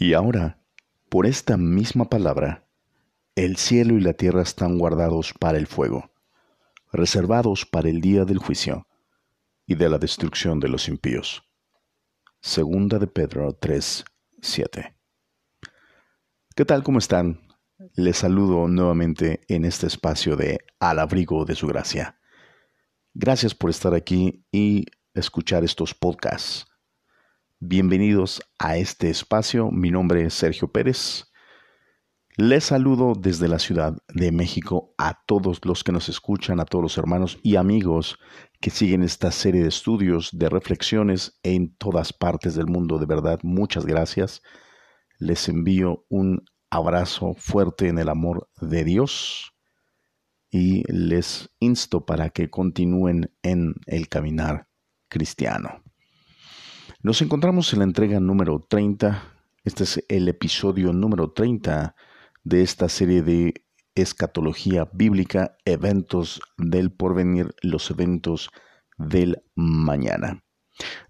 Y ahora, por esta misma palabra, el cielo y la tierra están guardados para el fuego, reservados para el día del juicio y de la destrucción de los impíos. Segunda de Pedro 3, 7. ¿Qué tal? ¿Cómo están? Les saludo nuevamente en este espacio de Al abrigo de su gracia. Gracias por estar aquí y escuchar estos podcasts. Bienvenidos a este espacio. Mi nombre es Sergio Pérez. Les saludo desde la Ciudad de México a todos los que nos escuchan, a todos los hermanos y amigos que siguen esta serie de estudios, de reflexiones en todas partes del mundo. De verdad, muchas gracias. Les envío un abrazo fuerte en el amor de Dios y les insto para que continúen en el caminar cristiano. Nos encontramos en la entrega número 30. Este es el episodio número 30 de esta serie de escatología bíblica, eventos del porvenir, los eventos del mañana.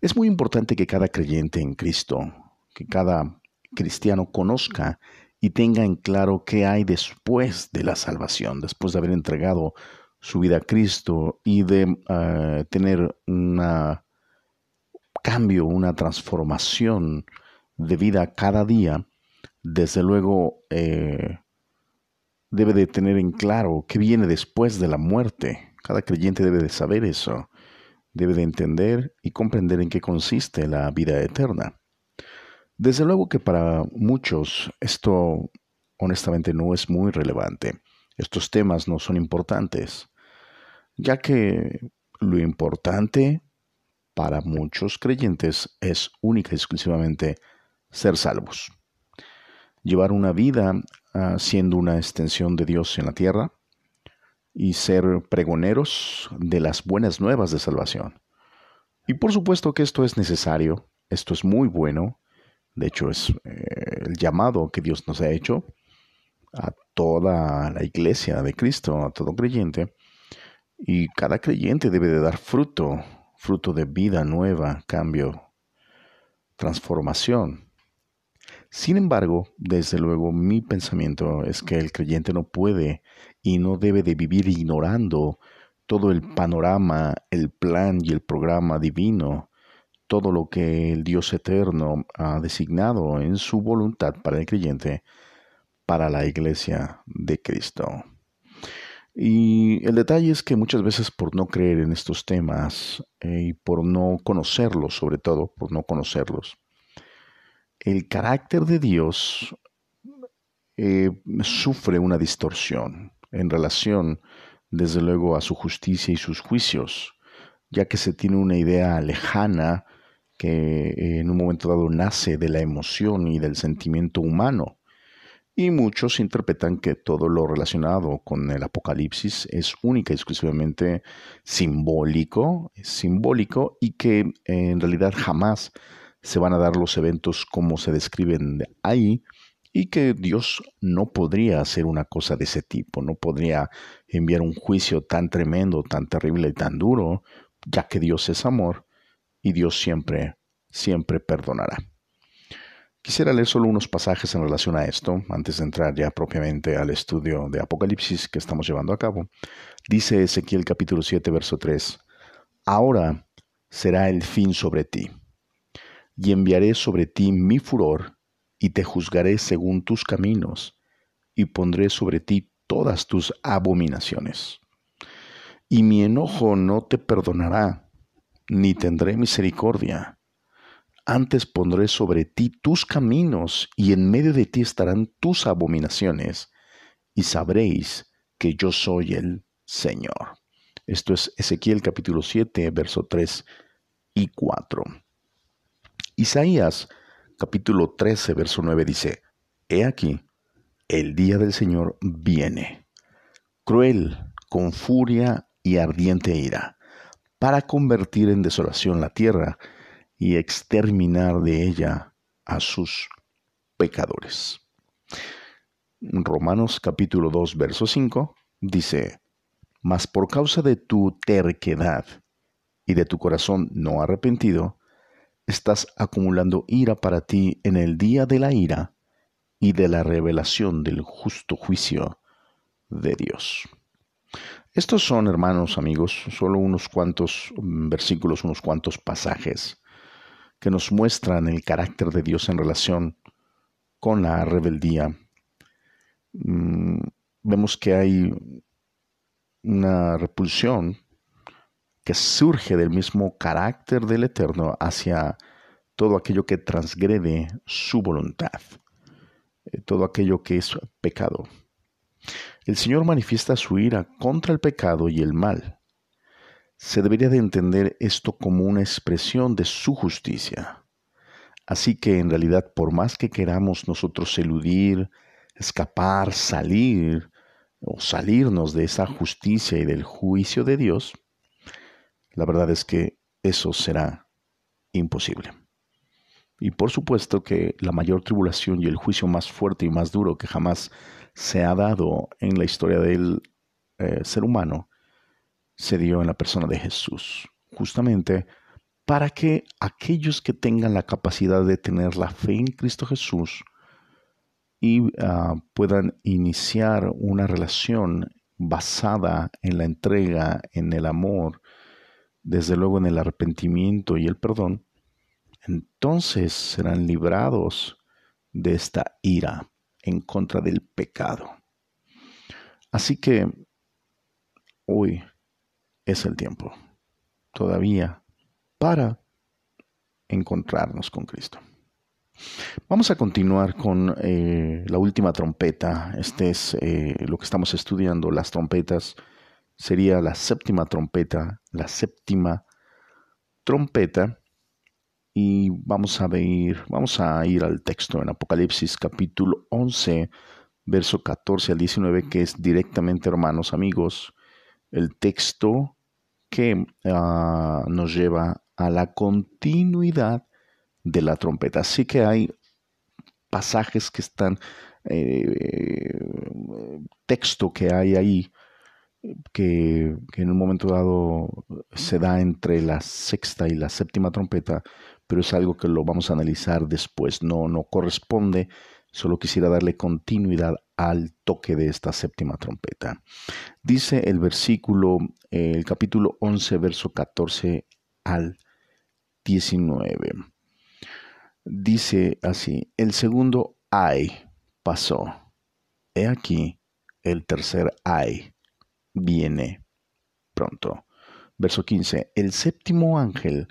Es muy importante que cada creyente en Cristo, que cada cristiano conozca y tenga en claro qué hay después de la salvación, después de haber entregado su vida a Cristo y de eh, tener un cambio, una transformación de vida cada día, desde luego eh, debe de tener en claro qué viene después de la muerte. Cada creyente debe de saber eso, debe de entender y comprender en qué consiste la vida eterna. Desde luego que para muchos esto honestamente no es muy relevante. Estos temas no son importantes, ya que lo importante para muchos creyentes es única y exclusivamente ser salvos. Llevar una vida ah, siendo una extensión de Dios en la tierra y ser pregoneros de las buenas nuevas de salvación. Y por supuesto que esto es necesario, esto es muy bueno, de hecho, es eh, el llamado que Dios nos ha hecho a toda la iglesia de Cristo, a todo creyente. Y cada creyente debe de dar fruto, fruto de vida nueva, cambio, transformación. Sin embargo, desde luego, mi pensamiento es que el creyente no puede y no debe de vivir ignorando todo el panorama, el plan y el programa divino todo lo que el Dios eterno ha designado en su voluntad para el creyente, para la iglesia de Cristo. Y el detalle es que muchas veces por no creer en estos temas eh, y por no conocerlos, sobre todo por no conocerlos, el carácter de Dios eh, sufre una distorsión en relación, desde luego, a su justicia y sus juicios, ya que se tiene una idea lejana que eh, en un momento dado nace de la emoción y del sentimiento humano. Y muchos interpretan que todo lo relacionado con el Apocalipsis es única y exclusivamente simbólico, simbólico y que eh, en realidad jamás se van a dar los eventos como se describen ahí y que Dios no podría hacer una cosa de ese tipo, no podría enviar un juicio tan tremendo, tan terrible y tan duro, ya que Dios es amor y Dios siempre, siempre perdonará. Quisiera leer solo unos pasajes en relación a esto, antes de entrar ya propiamente al estudio de Apocalipsis que estamos llevando a cabo. Dice Ezequiel capítulo 7, verso 3, Ahora será el fin sobre ti, y enviaré sobre ti mi furor, y te juzgaré según tus caminos, y pondré sobre ti todas tus abominaciones. Y mi enojo no te perdonará, ni tendré misericordia. Antes pondré sobre ti tus caminos, y en medio de ti estarán tus abominaciones, y sabréis que yo soy el Señor. Esto es Ezequiel capítulo 7, verso 3 y 4. Isaías capítulo 13, verso 9 dice, He aquí, el día del Señor viene, cruel, con furia y ardiente ira para convertir en desolación la tierra y exterminar de ella a sus pecadores. Romanos capítulo 2, verso 5 dice, Mas por causa de tu terquedad y de tu corazón no arrepentido, estás acumulando ira para ti en el día de la ira y de la revelación del justo juicio de Dios. Estos son, hermanos, amigos, solo unos cuantos mm, versículos, unos cuantos pasajes que nos muestran el carácter de Dios en relación con la rebeldía. Mm, vemos que hay una repulsión que surge del mismo carácter del Eterno hacia todo aquello que transgrede su voluntad, eh, todo aquello que es pecado. El Señor manifiesta su ira contra el pecado y el mal. Se debería de entender esto como una expresión de su justicia. Así que en realidad, por más que queramos nosotros eludir, escapar, salir o salirnos de esa justicia y del juicio de Dios, la verdad es que eso será imposible. Y por supuesto que la mayor tribulación y el juicio más fuerte y más duro que jamás se ha dado en la historia del eh, ser humano se dio en la persona de Jesús, justamente para que aquellos que tengan la capacidad de tener la fe en Cristo Jesús y ah, puedan iniciar una relación basada en la entrega, en el amor, desde luego en el arrepentimiento y el perdón, entonces serán librados de esta ira en contra del pecado. Así que hoy es el tiempo todavía para encontrarnos con Cristo. Vamos a continuar con eh, la última trompeta. Este es eh, lo que estamos estudiando. Las trompetas sería la séptima trompeta, la séptima trompeta y vamos a ver, vamos a ir al texto en Apocalipsis capítulo 11, verso 14 al 19, que es directamente, hermanos, amigos, el texto que ah, nos lleva a la continuidad de la trompeta. Así que hay pasajes que están, eh, texto que hay ahí, que, en un momento dado se da entre la sexta y la séptima trompeta, pero es algo que lo vamos a analizar después, no, no corresponde, solo quisiera darle continuidad al toque de esta séptima trompeta. Dice el versículo, el capítulo 11, verso 14 al 19. Dice así, el segundo ay pasó. He aquí, el tercer ay viene pronto. Verso 15, el séptimo ángel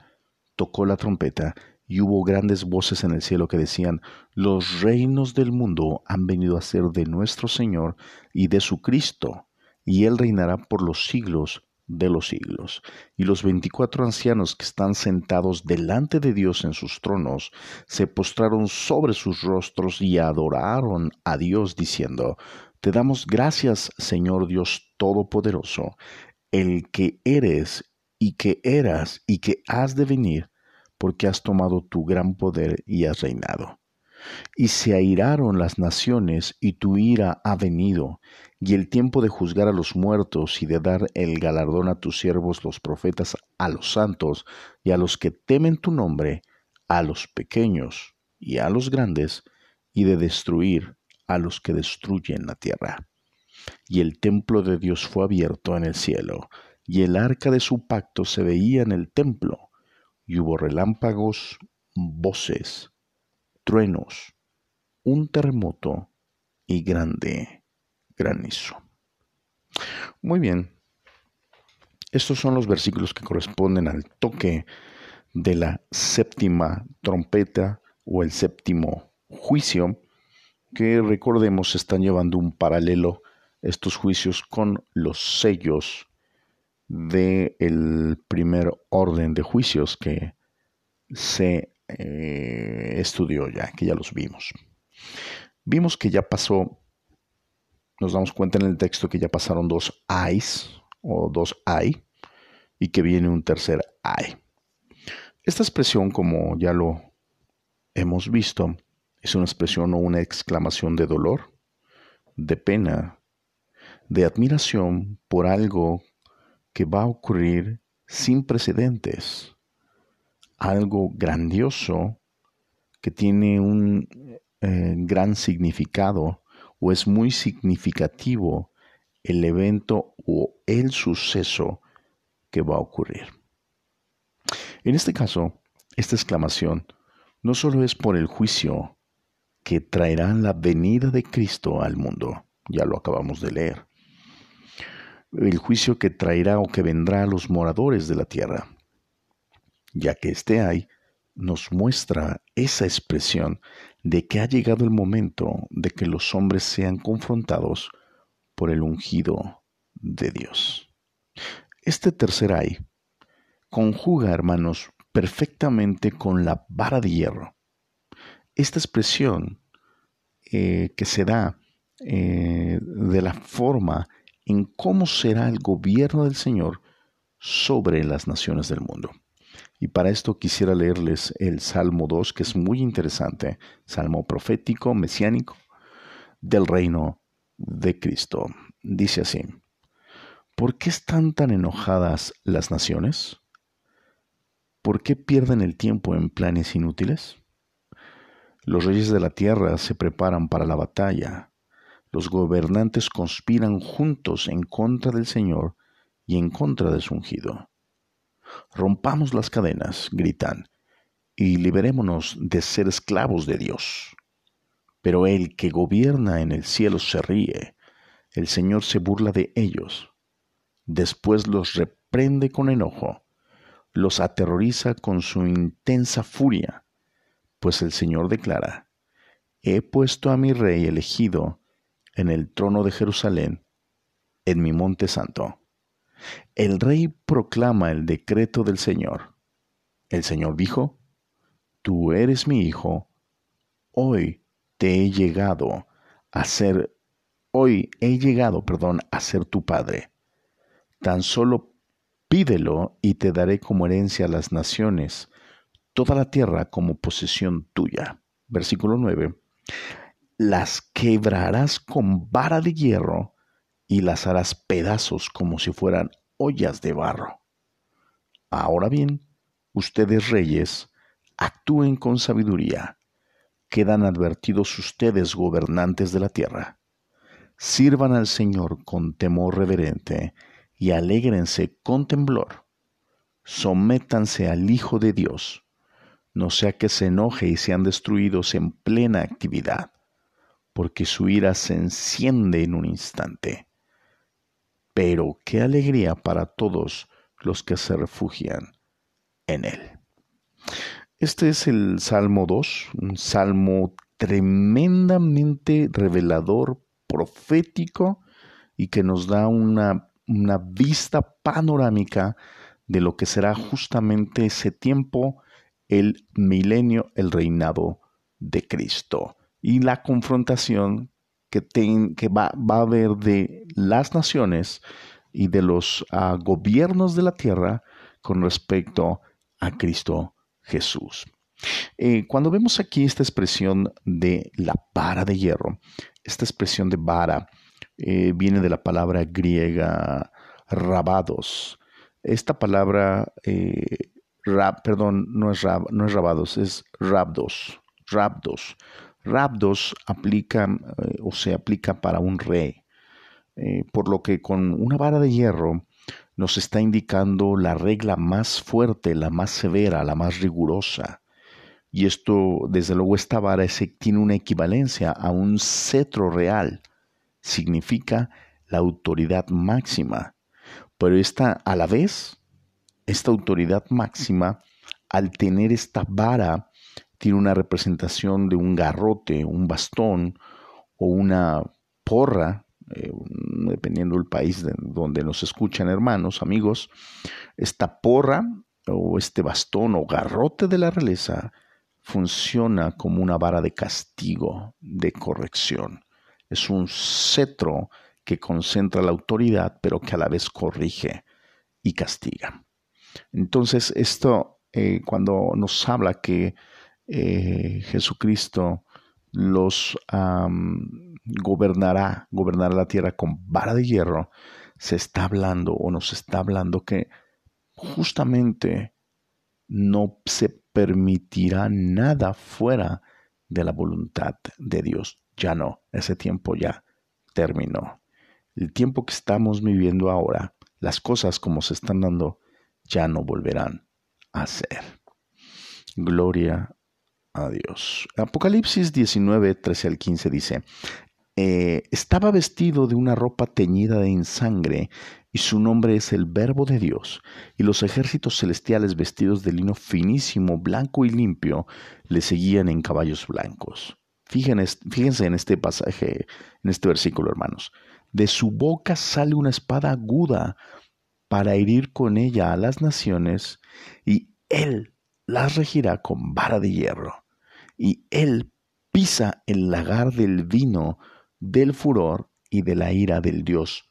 tocó la trompeta y hubo grandes voces en el cielo que decían, los reinos del mundo han venido a ser de nuestro Señor y de su Cristo, y Él reinará por los siglos de los siglos. Y los veinticuatro ancianos que están sentados delante de Dios en sus tronos se postraron sobre sus rostros y adoraron a Dios diciendo, Te damos gracias, Señor Dios Todopoderoso, el que eres y que eras y que has de venir, porque has tomado tu gran poder y has reinado. Y se airaron las naciones, y tu ira ha venido, y el tiempo de juzgar a los muertos y de dar el galardón a tus siervos los profetas, a los santos y a los que temen tu nombre, a los pequeños y a los grandes, y de destruir a los que destruyen la tierra. Y el templo de Dios fue abierto en el cielo, y el arca de su pacto se veía en el templo, y hubo relámpagos, voces, truenos, un terremoto y grande granizo. Muy bien, estos son los versículos que corresponden al toque de la séptima trompeta o el séptimo juicio, que recordemos están llevando un paralelo estos juicios con los sellos del primer orden de juicios que se eh, estudió ya, que ya los vimos. Vimos que ya pasó, nos damos cuenta en el texto que ya pasaron dos ayes o dos ay y que viene un tercer ay. Esta expresión, como ya lo hemos visto, es una expresión o una exclamación de dolor, de pena, de admiración por algo que va a ocurrir sin precedentes, algo grandioso que tiene un eh, gran significado o es muy significativo el evento o el suceso que va a ocurrir. En este caso, esta exclamación no solo es por el juicio que traerá la venida de Cristo al mundo, ya lo acabamos de leer, el juicio que traerá o que vendrá a los moradores de la tierra, ya que este hay, nos muestra esa expresión de que ha llegado el momento de que los hombres sean confrontados por el ungido de Dios. Este tercer ay conjuga, hermanos, perfectamente con la vara de hierro. Esta expresión eh, que se da eh, de la forma en cómo será el gobierno del Señor sobre las naciones del mundo. Y para esto quisiera leerles el Salmo 2, que es muy interesante, Salmo profético, mesiánico, del reino de Cristo. Dice así, ¿por qué están tan enojadas las naciones? ¿Por qué pierden el tiempo en planes inútiles? Los reyes de la tierra se preparan para la batalla, los gobernantes conspiran juntos en contra del Señor y en contra de su ungido. Rompamos las cadenas, gritan, y liberémonos de ser esclavos de Dios. Pero el que gobierna en el cielo se ríe, el Señor se burla de ellos. Después los reprende con enojo, los aterroriza con su intensa furia, pues el Señor declara, He puesto a mi rey elegido en el trono de Jerusalén, en mi monte santo. El rey proclama el decreto del Señor. El Señor dijo, Tú eres mi hijo, hoy te he llegado a ser, hoy he llegado, perdón, a ser tu padre. Tan solo pídelo y te daré como herencia a las naciones, toda la tierra como posesión tuya. Versículo 9. Las quebrarás con vara de hierro y las harás pedazos como si fueran ollas de barro. Ahora bien, ustedes reyes, actúen con sabiduría. Quedan advertidos ustedes, gobernantes de la tierra. Sirvan al Señor con temor reverente y alégrense con temblor. Sométanse al Hijo de Dios, no sea que se enoje y sean destruidos en plena actividad, porque su ira se enciende en un instante pero qué alegría para todos los que se refugian en Él. Este es el Salmo 2, un salmo tremendamente revelador, profético y que nos da una, una vista panorámica de lo que será justamente ese tiempo, el milenio, el reinado de Cristo y la confrontación que, que va, a haber de las naciones y de los ah, gobiernos de la tierra con respecto a Cristo Jesús. Eh, cuando vemos aquí esta expresión de la vara de hierro, esta expresión de vara eh, viene de la palabra griega rabados. Esta palabra, eh, perdón, no es, no es rabados, es rabdos, rabdos. Rabdos aplica eh, o se aplica para un rey, eh, por lo que con una vara de hierro nos está indicando la regla más fuerte, la más severa, la más rigurosa. Y esto, desde luego, esta vara tiene una equivalencia a un cetro real. Significa la autoridad máxima. Pero esta, a la vez, esta autoridad máxima, al tener esta vara, tiene una representación de un garrote, un bastón o una porra, eh, dependiendo del país donde nos escuchan hermanos, amigos, esta porra o este bastón o garrote de la realeza funciona como una vara de castigo, de corrección. Es un cetro que concentra la autoridad, pero que a la vez corrige y castiga. Entonces, esto, eh, cuando nos habla que eh, Jesucristo los gobernará, gobernará la tierra con vara de hierro, se está hablando o nos está hablando que justamente no se permitirá nada fuera de la voluntad de Dios. Ya no, ese tiempo ya terminó. El tiempo que estamos viviendo ahora, las cosas como se están dando, ya no volverán a ser. Gloria Dios. Apocalipsis 19, 13 al 15 dice, eh, estaba vestido de una ropa teñida en sangre, y su nombre es el Verbo de Dios, y los ejércitos celestiales vestidos de lino finísimo, blanco y limpio, le seguían en caballos blancos. Fíjense, en este pasaje, en este versículo, hermanos. De su boca sale una espada aguda para herir con ella a las naciones, y él las regirá con vara de hierro, y él pisa el lagar del vino del furor y de la ira del Dios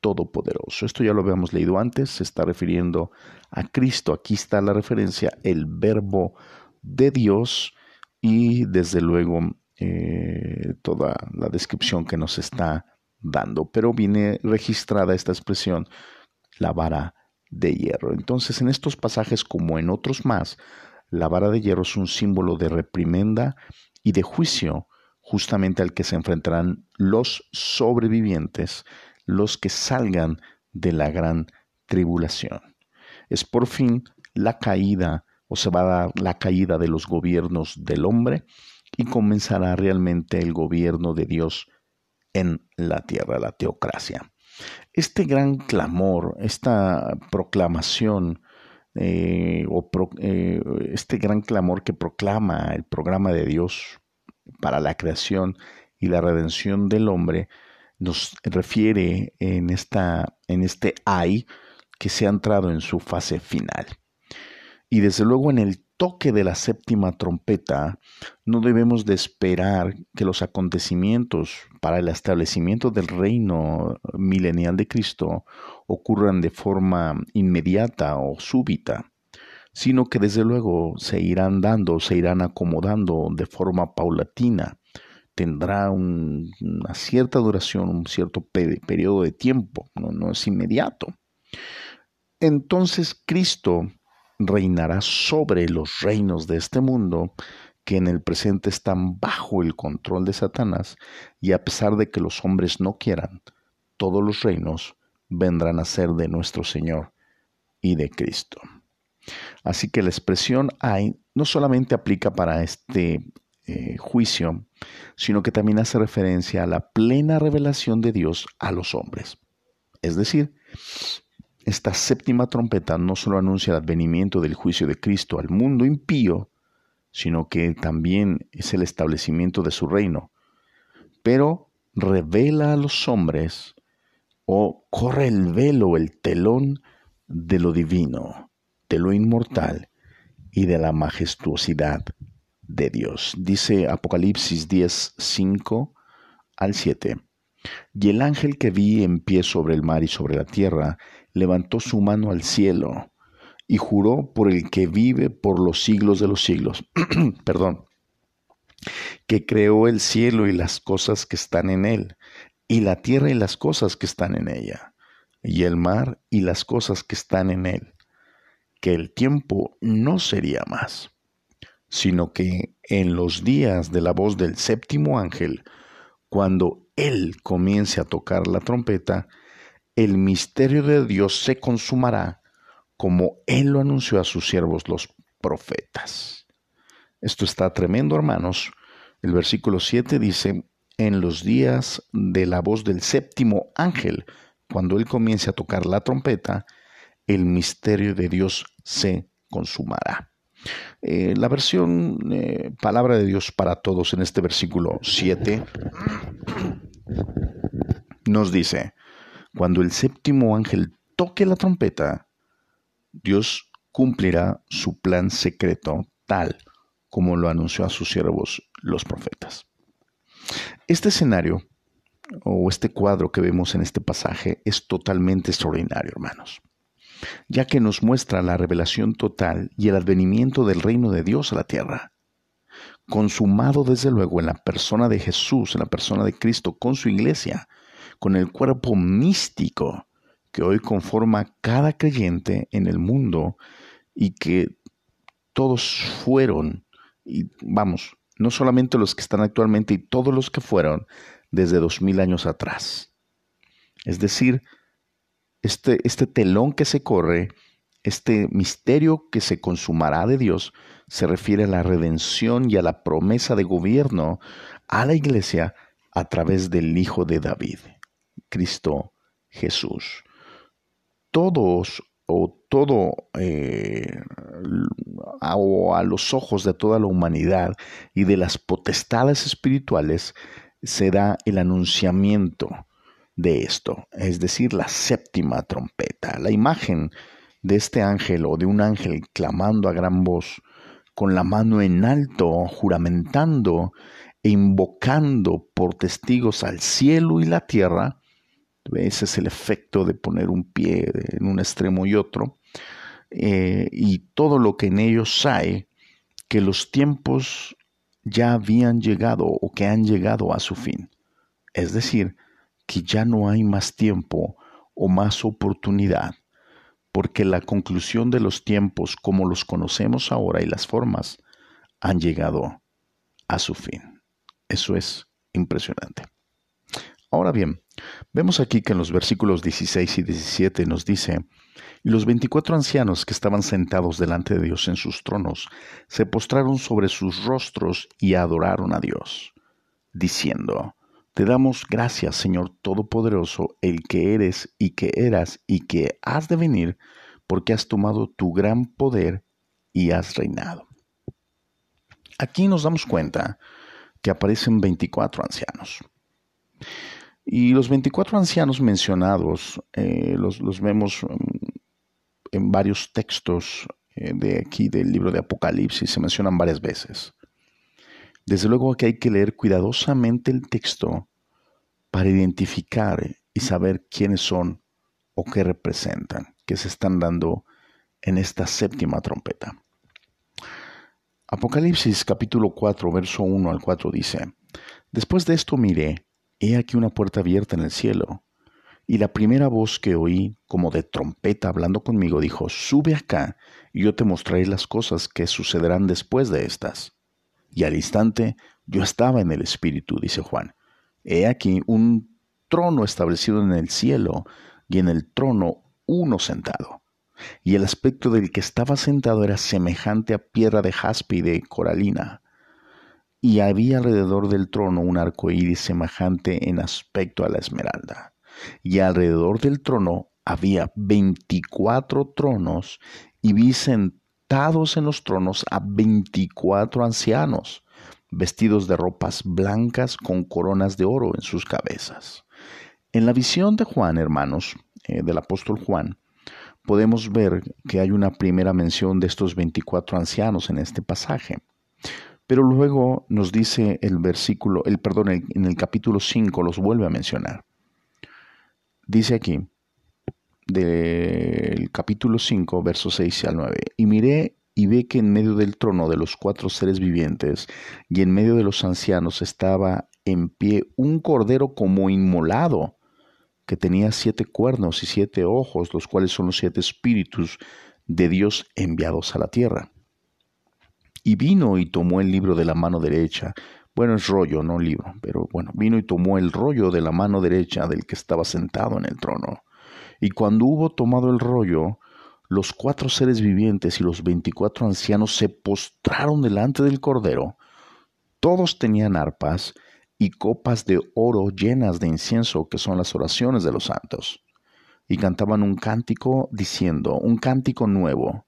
Todopoderoso. Esto ya lo habíamos leído antes, se está refiriendo a Cristo. Aquí está la referencia, el verbo de Dios y desde luego eh, toda la descripción que nos está dando. Pero viene registrada esta expresión, la vara de hierro. Entonces, en estos pasajes como en otros más, la vara de hierro es un símbolo de reprimenda y de juicio justamente al que se enfrentarán los sobrevivientes, los que salgan de la gran tribulación. Es por fin la caída o se va a dar la caída de los gobiernos del hombre y comenzará realmente el gobierno de Dios en la tierra, la teocracia. Este gran clamor, esta proclamación, eh, o eh, este gran clamor que proclama el programa de Dios para la creación y la redención del hombre, nos refiere en, esta, en este ay que se ha entrado en su fase final. Y desde luego en el toque de la séptima trompeta, no debemos de esperar que los acontecimientos para el establecimiento del reino milenial de Cristo ocurran de forma inmediata o súbita sino que desde luego se irán dando, se irán acomodando de forma paulatina. Tendrá una cierta duración, un cierto periodo de tiempo, no es inmediato. Entonces Cristo reinará sobre los reinos de este mundo que en el presente están bajo el control de Satanás y a pesar de que los hombres no quieran, todos los reinos vendrán a ser de nuestro Señor y de Cristo. Así que la expresión hay no solamente aplica para este eh, juicio, sino que también hace referencia a la plena revelación de Dios a los hombres. Es decir, esta séptima trompeta no solo anuncia el advenimiento del juicio de Cristo al mundo impío, sino que también es el establecimiento de su reino, pero revela a los hombres o corre el velo, el telón de lo divino de lo inmortal y de la majestuosidad de Dios. Dice Apocalipsis 10, 5 al 7. Y el ángel que vi en pie sobre el mar y sobre la tierra levantó su mano al cielo y juró por el que vive por los siglos de los siglos. Perdón. Que creó el cielo y las cosas que están en él, y la tierra y las cosas que están en ella, y el mar y las cosas que están en él que el tiempo no sería más, sino que en los días de la voz del séptimo ángel, cuando él comience a tocar la trompeta, el misterio de Dios se consumará como él lo anunció a sus siervos los profetas. Esto está tremendo, hermanos. El versículo 7 dice, en los días de la voz del séptimo ángel, cuando él comience a tocar la trompeta, el misterio de Dios se consumará. Eh, la versión eh, Palabra de Dios para Todos en este versículo 7 nos dice, cuando el séptimo ángel toque la trompeta, Dios cumplirá su plan secreto tal como lo anunció a sus siervos los profetas. Este escenario o este cuadro que vemos en este pasaje es totalmente extraordinario, hermanos ya que nos muestra la revelación total y el advenimiento del reino de Dios a la tierra, consumado desde luego en la persona de Jesús, en la persona de Cristo, con su iglesia, con el cuerpo místico que hoy conforma cada creyente en el mundo y que todos fueron, y vamos, no solamente los que están actualmente, y todos los que fueron desde dos mil años atrás. Es decir, este, este telón que se corre, este misterio que se consumará de Dios, se refiere a la redención y a la promesa de gobierno a la iglesia a través del Hijo de David, Cristo Jesús. Todos o todo eh, o a los ojos de toda la humanidad y de las potestades espirituales se da el anunciamiento de esto, es decir, la séptima trompeta. La imagen de este ángel o de un ángel clamando a gran voz, con la mano en alto, juramentando e invocando por testigos al cielo y la tierra, ese es el efecto de poner un pie en un extremo y otro, eh, y todo lo que en ellos hay, que los tiempos ya habían llegado o que han llegado a su fin. Es decir, que ya no hay más tiempo o más oportunidad, porque la conclusión de los tiempos como los conocemos ahora y las formas han llegado a su fin. Eso es impresionante. Ahora bien, vemos aquí que en los versículos 16 y 17 nos dice, y los veinticuatro ancianos que estaban sentados delante de Dios en sus tronos se postraron sobre sus rostros y adoraron a Dios, diciendo, te damos gracias, Señor Todopoderoso, el que eres y que eras y que has de venir, porque has tomado tu gran poder y has reinado. Aquí nos damos cuenta que aparecen 24 ancianos. Y los 24 ancianos mencionados eh, los, vemos mm, en varios textos eh, de aquí del libro de Apocalipsis, se mencionan varias veces. Desde luego que hay que leer cuidadosamente el texto para identificar y saber quiénes son o qué representan, qué se están dando en esta séptima trompeta. Apocalipsis capítulo 4, verso 1 al 4 dice, Después de esto miré, he aquí una puerta abierta en el cielo, y la primera voz que oí, como de trompeta hablando conmigo, dijo, Sube acá, y yo te mostraré las cosas que sucederán después de estas. Y al instante yo estaba en el Espíritu, dice Juan. He aquí un trono establecido en el cielo, y en el trono uno sentado. Y el aspecto del que estaba sentado era semejante a piedra de jaspe y de coralina. Y había alrededor del trono un arco iris semejante en aspecto a la esmeralda. Y alrededor del trono había veinticuatro tronos, y vi sentados en los tronos a veinticuatro ancianos, vestidos de ropas blancas con coronas de oro en sus cabezas. En la visión de Juan, hermanos, eh, del apóstol Juan, podemos ver que hay una primera mención de estos 24 ancianos en este pasaje. Pero luego nos dice el versículo, el perdón, en el capítulo 5 los vuelve a mencionar. Dice aquí, del capítulo 5, versos 6 al 9, y miré y ve que en medio del trono de los cuatro seres vivientes y en medio de los ancianos estaba en pie un cordero como inmolado, que tenía siete cuernos y siete ojos, los cuales son los siete espíritus de Dios enviados a la tierra. Y vino y tomó el libro de la mano derecha, bueno, es rollo, no libro, pero bueno, vino y tomó el rollo de la mano derecha del que estaba sentado en el trono. Y cuando hubo tomado el rollo, los cuatro seres vivientes y los veinticuatro ancianos se postraron delante del Cordero. Todos tenían arpas y copas de oro llenas de incienso, que son las oraciones de los santos. Y cantaban un cántico diciendo, un cántico nuevo,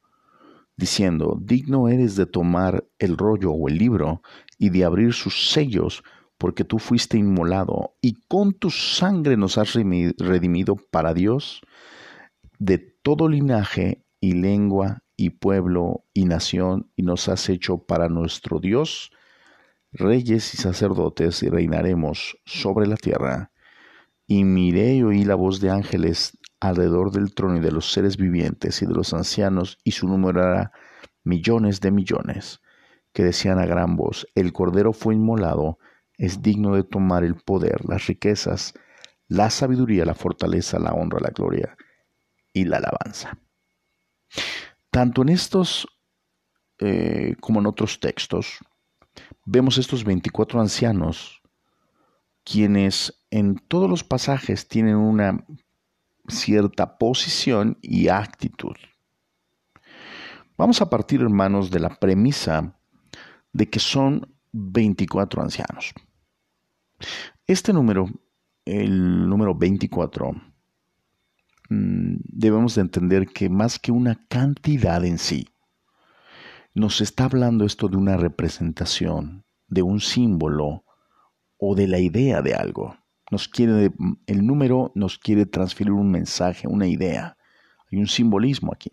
diciendo, digno eres de tomar el rollo o el libro y de abrir sus sellos, porque tú fuiste inmolado y con tu sangre nos has redimido para Dios de todo linaje y lengua y pueblo y nación, y nos has hecho para nuestro Dios reyes y sacerdotes, y reinaremos sobre la tierra. Y miré y oí la voz de ángeles alrededor del trono y de los seres vivientes y de los ancianos, y su número era millones de millones, que decían a gran voz, el Cordero fue inmolado, es digno de tomar el poder, las riquezas, la sabiduría, la fortaleza, la honra, la gloria y la alabanza. Tanto en estos eh, como en otros textos, vemos estos 24 ancianos, quienes en todos los pasajes tienen una cierta posición y actitud. Vamos a partir, hermanos, de la premisa de que son 24 ancianos. Este número, el número 24, mm, debemos de entender que más que una cantidad en sí, nos está hablando esto de una representación, de un símbolo o de la idea de algo. Nos quiere, el número nos quiere transferir un mensaje, una idea. Hay un simbolismo aquí.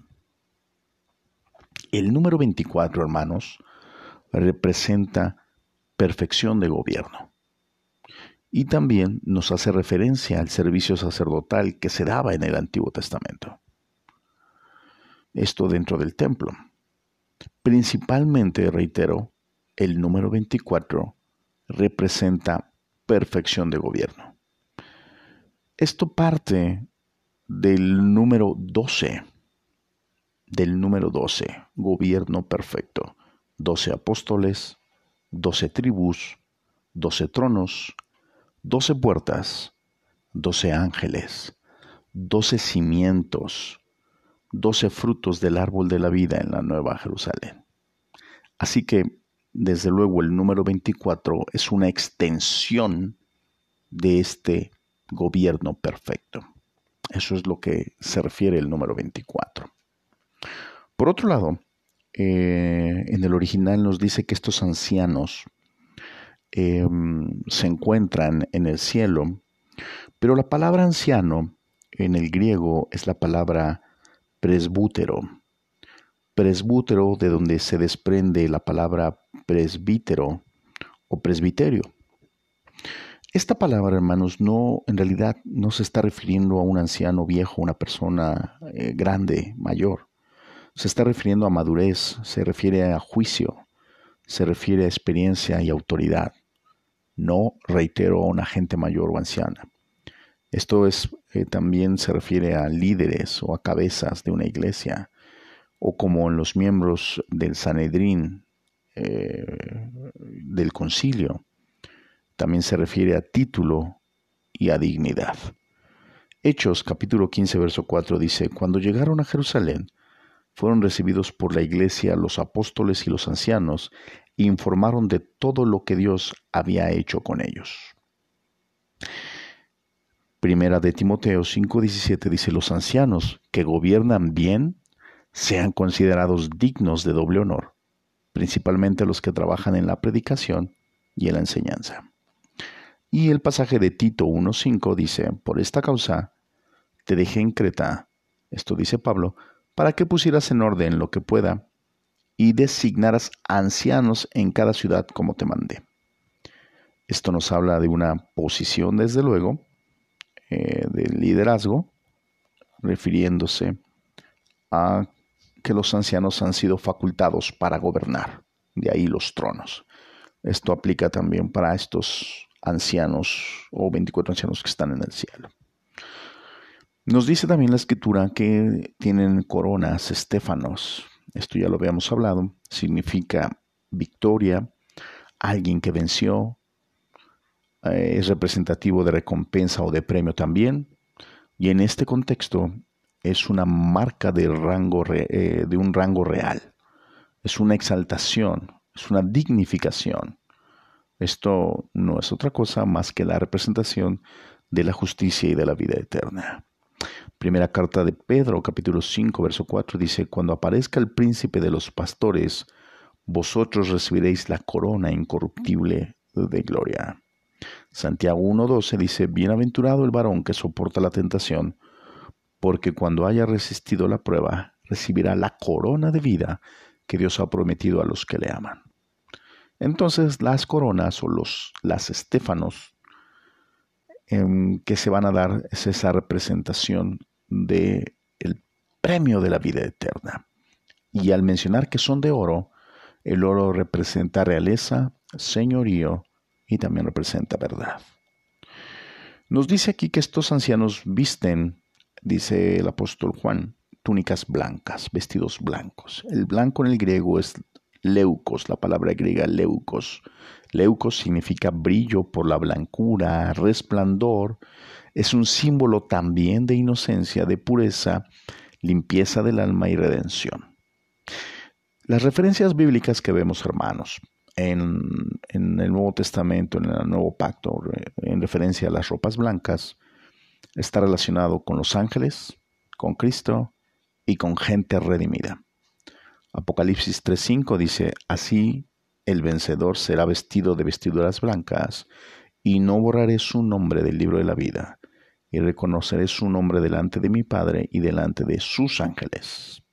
El número 24, hermanos, representa perfección de gobierno. Y también nos hace referencia al servicio sacerdotal que se daba en el Antiguo Testamento. Esto dentro del templo. Principalmente, reitero, el número 24 representa perfección de gobierno. Esto parte del número 12, del número 12, gobierno perfecto. 12 apóstoles, 12 tribus, 12 tronos, 12 puertas, 12 ángeles, 12 cimientos, doce frutos del árbol de la vida en la Nueva Jerusalén. Así que, desde luego, el número 24 es una extensión de este gobierno perfecto. Eso es lo que se refiere el número 24. Por otro lado, eh, en el original nos dice que estos ancianos em, se encuentran en el cielo, pero la palabra anciano en el griego es la palabra presbútero. Presbútero de donde se desprende la palabra presbítero o presbiterio. Esta palabra, hermanos, no en realidad no se está refiriendo a un anciano viejo, una persona eh, grande, mayor. Se está refiriendo a madurez, se refiere a juicio, se refiere a experiencia y autoridad. No, reitero, a una gente mayor o anciana. Esto es, eh, también se refiere a líderes o a cabezas de una iglesia, o como en los miembros del Sanedrín, eh, del concilio. También se refiere a título y a dignidad. Hechos capítulo 15, verso 4 dice, Cuando llegaron a Jerusalén, fueron recibidos por la iglesia los apóstoles y los ancianos, e informaron de todo lo que Dios había hecho con ellos. Primera de Timoteo 5:17 dice, los ancianos que gobiernan bien sean considerados dignos de doble honor, principalmente los que trabajan en la predicación y en la enseñanza. Y el pasaje de Tito 1:5 dice, por esta causa te dejé en Creta, esto dice Pablo, para que pusieras en orden lo que pueda y designaras ancianos en cada ciudad como te mandé. Esto nos habla de una posición, desde luego, eh, del liderazgo, refiriéndose a que los ancianos han sido facultados para gobernar, de ahí los tronos. Esto aplica también para estos ancianos o 24 ancianos que están en el cielo. Nos dice también la escritura que tienen coronas, estéfanos. Esto ya lo habíamos hablado. Significa victoria, alguien que venció, eh, es representativo de recompensa o de premio también. Y en este contexto es una marca de, rango, eh, de un rango real. Es una exaltación, es una dignificación. Esto no es otra cosa más que la representación de la justicia y de la vida eterna. Primera carta de Pedro, capítulo 5, verso 4 dice, Cuando aparezca el príncipe de los pastores, vosotros recibiréis la corona incorruptible de gloria. Santiago 1.12 dice, Bienaventurado el varón que soporta la tentación, porque cuando haya resistido la prueba, recibirá la corona de vida que Dios ha prometido a los que le aman. Entonces las coronas o los, las estéfanos em, que se van a dar es esa representación del el premio de la vida eterna. Y al mencionar que son de oro, el oro representa realeza, señorío, y también representa verdad. Nos dice aquí que estos ancianos visten, dice el apóstol Juan, túnicas blancas, vestidos blancos. El blanco en el griego es leucos, la palabra griega leucos. Leucos significa brillo por la blancura, resplandor. Es un símbolo también de inocencia, de pureza, limpieza del alma y redención. Las referencias bíblicas que vemos, hermanos, en, en, el Nuevo Testamento, en el Nuevo Pacto, en referencia a las ropas blancas, está relacionado con los ángeles, con Cristo y con gente redimida. Apocalipsis 3:5 dice, así el vencedor será vestido de vestiduras blancas, y no borraré su nombre del libro de la vida, y reconoceré su nombre delante de mi Padre y delante de sus ángeles.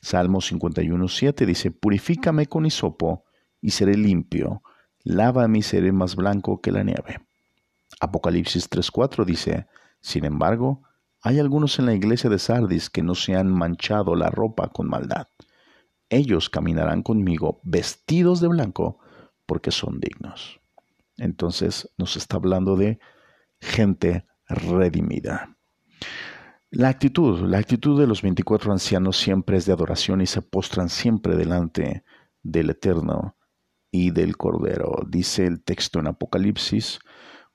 Salmo 51:7 dice, purifícame con hisopo, y seré limpio, lávame y seré más blanco que la nieve. Apocalipsis 3:4 dice, sin embargo, hay algunos en la iglesia de Sardis que no se han manchado la ropa con maldad. Ellos caminarán conmigo vestidos de blanco porque son dignos. Entonces nos está hablando de gente redimida. La actitud, la actitud de los 24 ancianos siempre es de adoración y se postran siempre delante del Eterno y del Cordero. Dice el texto en Apocalipsis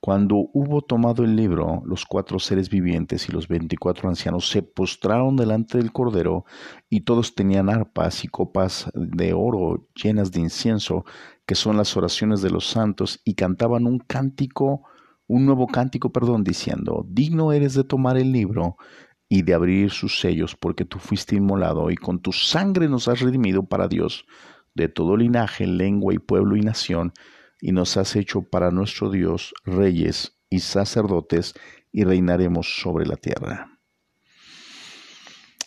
cuando hubo tomado el libro, los cuatro seres vivientes y los veinticuatro ancianos se postraron delante del Cordero, y todos tenían arpas y copas de oro llenas de incienso, que son las oraciones de los santos, y cantaban un cántico, un nuevo cántico, perdón, diciendo, digno eres de tomar el libro y de abrir sus sellos, porque tú fuiste inmolado, y con tu sangre nos has redimido para Dios, de todo linaje, lengua y pueblo y nación, y nos has hecho para nuestro Dios reyes y sacerdotes y reinaremos sobre la tierra.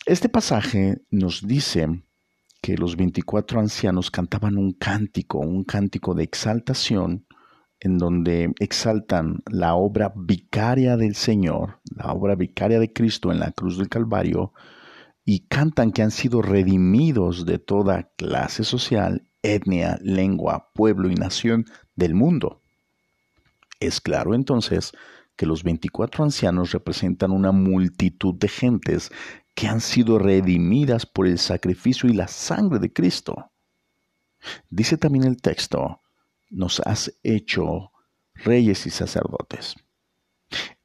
Este pasaje nos dice que los 24 ancianos cantaban un cántico, un cántico de exaltación, en donde exaltan la obra vicaria del Señor, la obra vicaria de Cristo en la cruz del Calvario, y cantan que han sido redimidos de toda clase social, etnia, lengua, pueblo y nación del mundo. Es claro entonces que los 24 ancianos representan una multitud de gentes que han sido redimidas por el sacrificio y la sangre de Cristo. Dice también el texto, nos has hecho reyes y sacerdotes.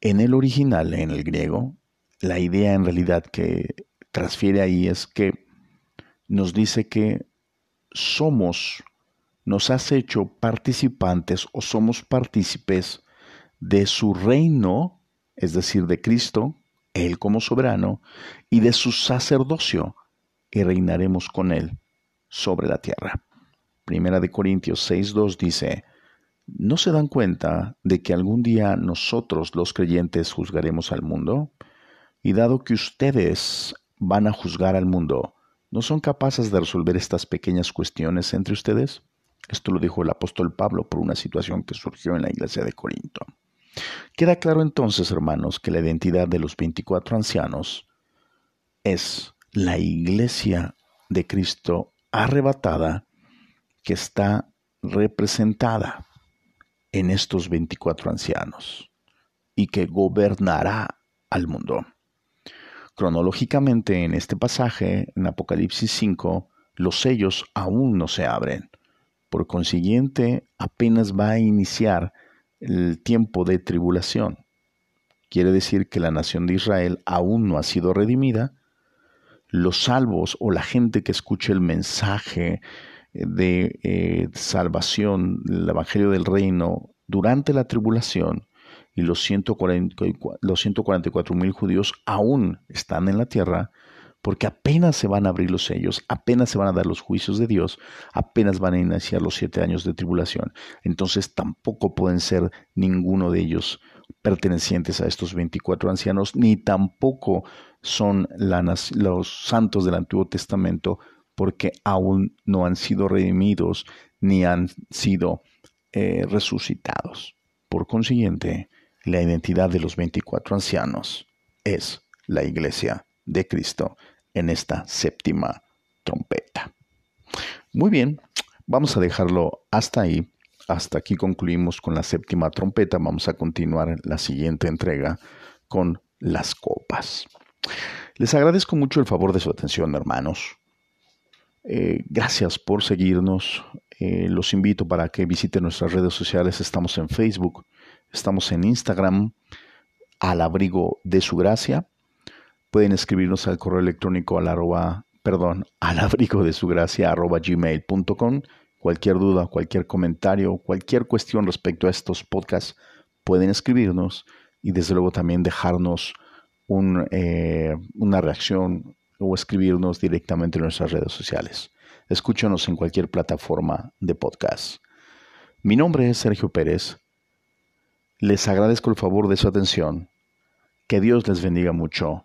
En el original, en el griego, la idea en realidad que transfiere ahí es que nos dice que somos nos has hecho participantes o somos partícipes de su reino, es decir, de Cristo, Él como soberano, y de su sacerdocio, y reinaremos con Él sobre la tierra. Primera de Corintios 6.2 dice, ¿no se dan cuenta de que algún día nosotros los creyentes juzgaremos al mundo? Y dado que ustedes van a juzgar al mundo, ¿no son capaces de resolver estas pequeñas cuestiones entre ustedes? Esto lo dijo el apóstol Pablo por una situación que surgió en la iglesia de Corinto. Queda claro entonces, hermanos, que la identidad de los 24 ancianos es la iglesia de Cristo arrebatada que está representada en estos 24 ancianos y que gobernará al mundo. Cronológicamente en este pasaje, en Apocalipsis 5, los sellos aún no se abren. Por consiguiente, apenas va a iniciar el tiempo de tribulación. Quiere decir que la nación de Israel aún no ha sido redimida. Los salvos o la gente que escuche el mensaje de eh, salvación, el Evangelio del Reino, durante la tribulación, y los 144 mil judíos aún están en la tierra, porque apenas se van a abrir los sellos, apenas se van a dar los juicios de Dios, apenas van a iniciar los siete años de tribulación. Entonces tampoco pueden ser ninguno de ellos pertenecientes a estos 24 ancianos, ni tampoco son los santos del Antiguo Testamento, porque aún no han sido redimidos ni han sido eh, resucitados. Por consiguiente, la identidad de los 24 ancianos es la iglesia de Cristo en esta séptima trompeta. Muy bien, vamos a dejarlo hasta ahí. Hasta aquí concluimos con la séptima trompeta. Vamos a continuar la siguiente entrega con las copas. Les agradezco mucho el favor de su atención, hermanos. Eh, gracias por seguirnos. Eh, los invito para que visiten nuestras redes sociales. Estamos en Facebook, estamos en Instagram, al abrigo de su gracia. Pueden escribirnos al correo electrónico al arroba, perdón, al abrigo de su gracia arroba gmail.com. Cualquier duda, cualquier comentario, cualquier cuestión respecto a estos podcasts, pueden escribirnos y desde luego también dejarnos eh, una reacción o escribirnos directamente en nuestras redes sociales. Escúchanos en cualquier plataforma de podcast. Mi nombre es Sergio Pérez. Les agradezco el favor de su atención. Que Dios les bendiga mucho.